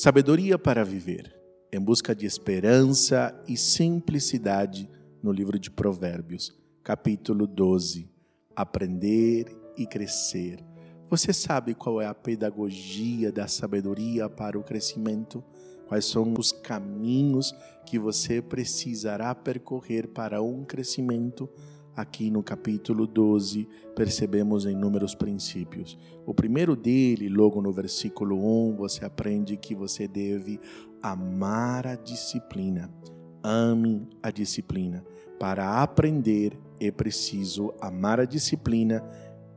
Sabedoria para viver, em busca de esperança e simplicidade, no livro de Provérbios, capítulo 12. Aprender e crescer. Você sabe qual é a pedagogia da sabedoria para o crescimento? Quais são os caminhos que você precisará percorrer para um crescimento? Aqui no capítulo 12, percebemos inúmeros princípios. O primeiro dele, logo no versículo 1, você aprende que você deve amar a disciplina. Ame a disciplina. Para aprender, é preciso amar a disciplina.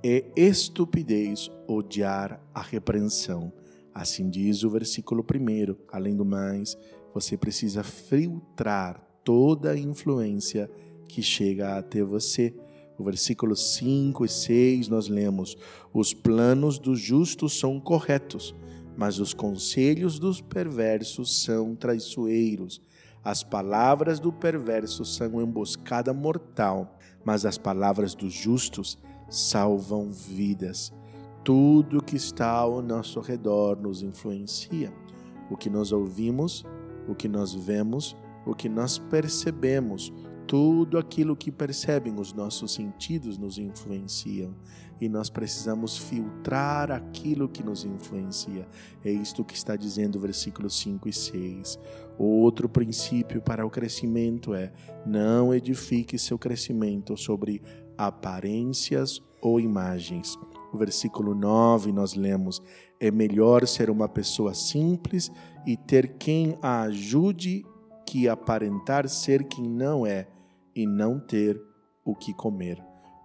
É estupidez odiar a repreensão. Assim diz o versículo 1. Além do mais, você precisa filtrar toda a influência que chega até você. No versículo 5 e 6 nós lemos: Os planos dos justos são corretos, mas os conselhos dos perversos são traiçoeiros. As palavras do perverso são emboscada mortal, mas as palavras dos justos salvam vidas. Tudo que está ao nosso redor nos influencia. O que nós ouvimos, o que nós vemos, o que nós percebemos, tudo aquilo que percebem os nossos sentidos nos influenciam e nós precisamos filtrar aquilo que nos influencia. É isto que está dizendo o versículo 5 e 6. Outro princípio para o crescimento é: não edifique seu crescimento sobre aparências ou imagens. O versículo 9 nós lemos: é melhor ser uma pessoa simples e ter quem a ajude que aparentar ser quem não é e não ter o que comer.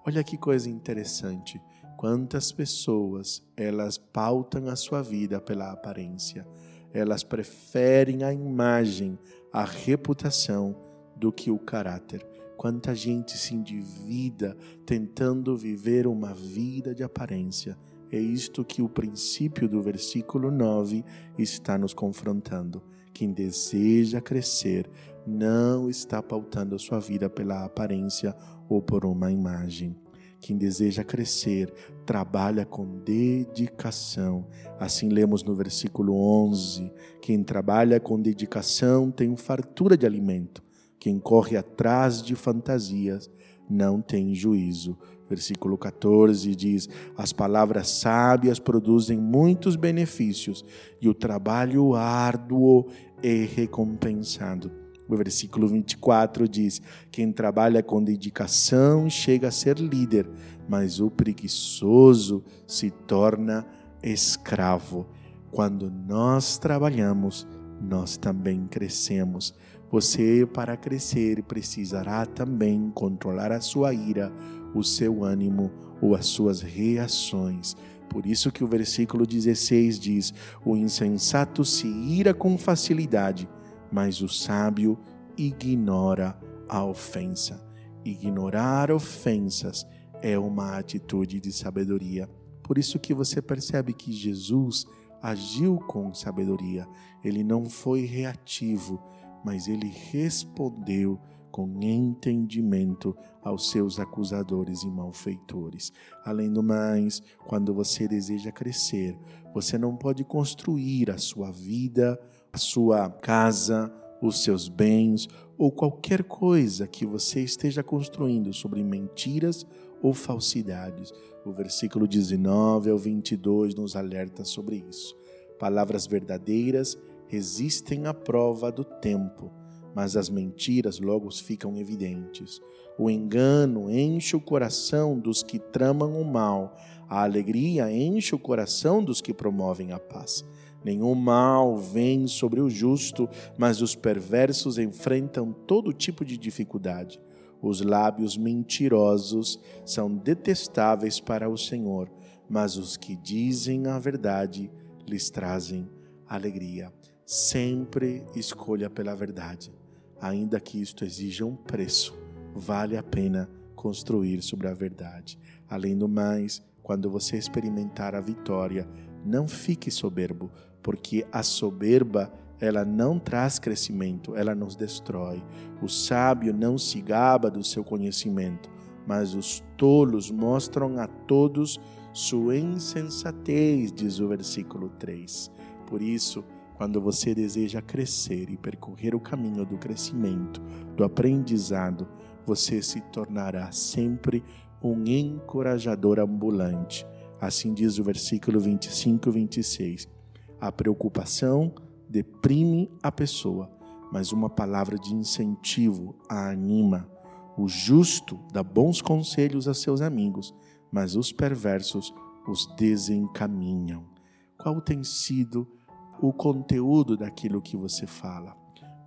Olha que coisa interessante. Quantas pessoas elas pautam a sua vida pela aparência. Elas preferem a imagem, a reputação do que o caráter. Quanta gente se endivida tentando viver uma vida de aparência. É isto que o princípio do versículo 9 está nos confrontando. Quem deseja crescer não está pautando a sua vida pela aparência ou por uma imagem. Quem deseja crescer trabalha com dedicação. Assim lemos no versículo 11: Quem trabalha com dedicação tem fartura de alimento. Quem corre atrás de fantasias não tem juízo. Versículo 14 diz: As palavras sábias produzem muitos benefícios e o trabalho árduo é recompensado. O versículo 24 diz: Quem trabalha com dedicação chega a ser líder, mas o preguiçoso se torna escravo. Quando nós trabalhamos, nós também crescemos. Você, para crescer, precisará também controlar a sua ira, o seu ânimo ou as suas reações. Por isso que o versículo 16 diz: O insensato se ira com facilidade mas o sábio ignora a ofensa. Ignorar ofensas é uma atitude de sabedoria. Por isso que você percebe que Jesus agiu com sabedoria. Ele não foi reativo, mas ele respondeu com entendimento aos seus acusadores e malfeitores. Além do mais, quando você deseja crescer, você não pode construir a sua vida, a sua casa, os seus bens ou qualquer coisa que você esteja construindo sobre mentiras ou falsidades. O versículo 19 ao 22 nos alerta sobre isso. Palavras verdadeiras resistem à prova do tempo, mas as mentiras logo ficam evidentes. O engano enche o coração dos que tramam o mal, a alegria enche o coração dos que promovem a paz. Nenhum mal vem sobre o justo, mas os perversos enfrentam todo tipo de dificuldade. Os lábios mentirosos são detestáveis para o Senhor, mas os que dizem a verdade lhes trazem alegria. Sempre escolha pela verdade, ainda que isto exija um preço. Vale a pena construir sobre a verdade. Além do mais, quando você experimentar a vitória, não fique soberbo, porque a soberba ela não traz crescimento, ela nos destrói. O sábio não se gaba do seu conhecimento, mas os tolos mostram a todos sua insensatez, diz o versículo 3. Por isso, Quando você deseja crescer e percorrer o caminho do crescimento, do aprendizado, você se tornará sempre um encorajador ambulante. Assim diz o versículo 25 e 26. A preocupação deprime a pessoa, mas uma palavra de incentivo a anima. O justo dá bons conselhos a seus amigos, mas os perversos os desencaminham. Qual tem sido o conteúdo daquilo que você fala?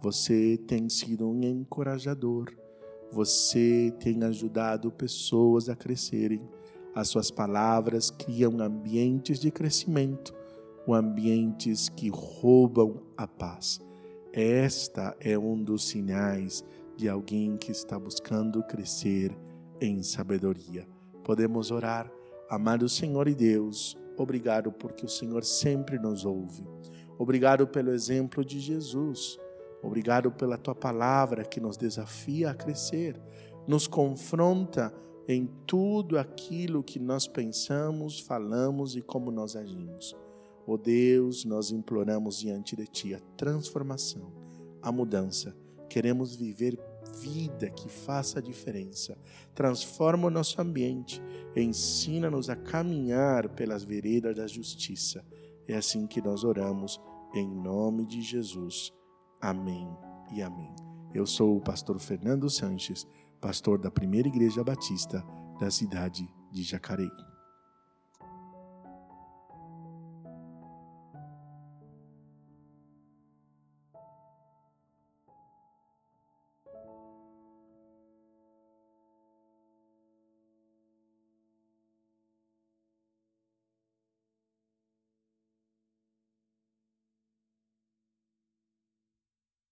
Você tem sido um encorajador, você tem ajudado pessoas a crescerem. As suas palavras criam ambientes de crescimento, ambientes que roubam a paz. Esta é um dos sinais de alguém que está buscando crescer em sabedoria. Podemos orar, amado Senhor e Deus, obrigado porque o Senhor sempre nos ouve. Obrigado pelo exemplo de Jesus. Obrigado pela tua palavra que nos desafia a crescer, nos confronta em tudo aquilo que nós pensamos, falamos e como nós agimos. Ó oh Deus, nós imploramos diante de Ti a transformação, a mudança. Queremos viver vida que faça a diferença. Transforma o nosso ambiente, ensina-nos a caminhar pelas veredas da justiça. É assim que nós oramos, em nome de Jesus. Amém e amém. Eu sou o pastor Fernando Sanches, pastor da Primeira Igreja Batista da cidade de Jacareí.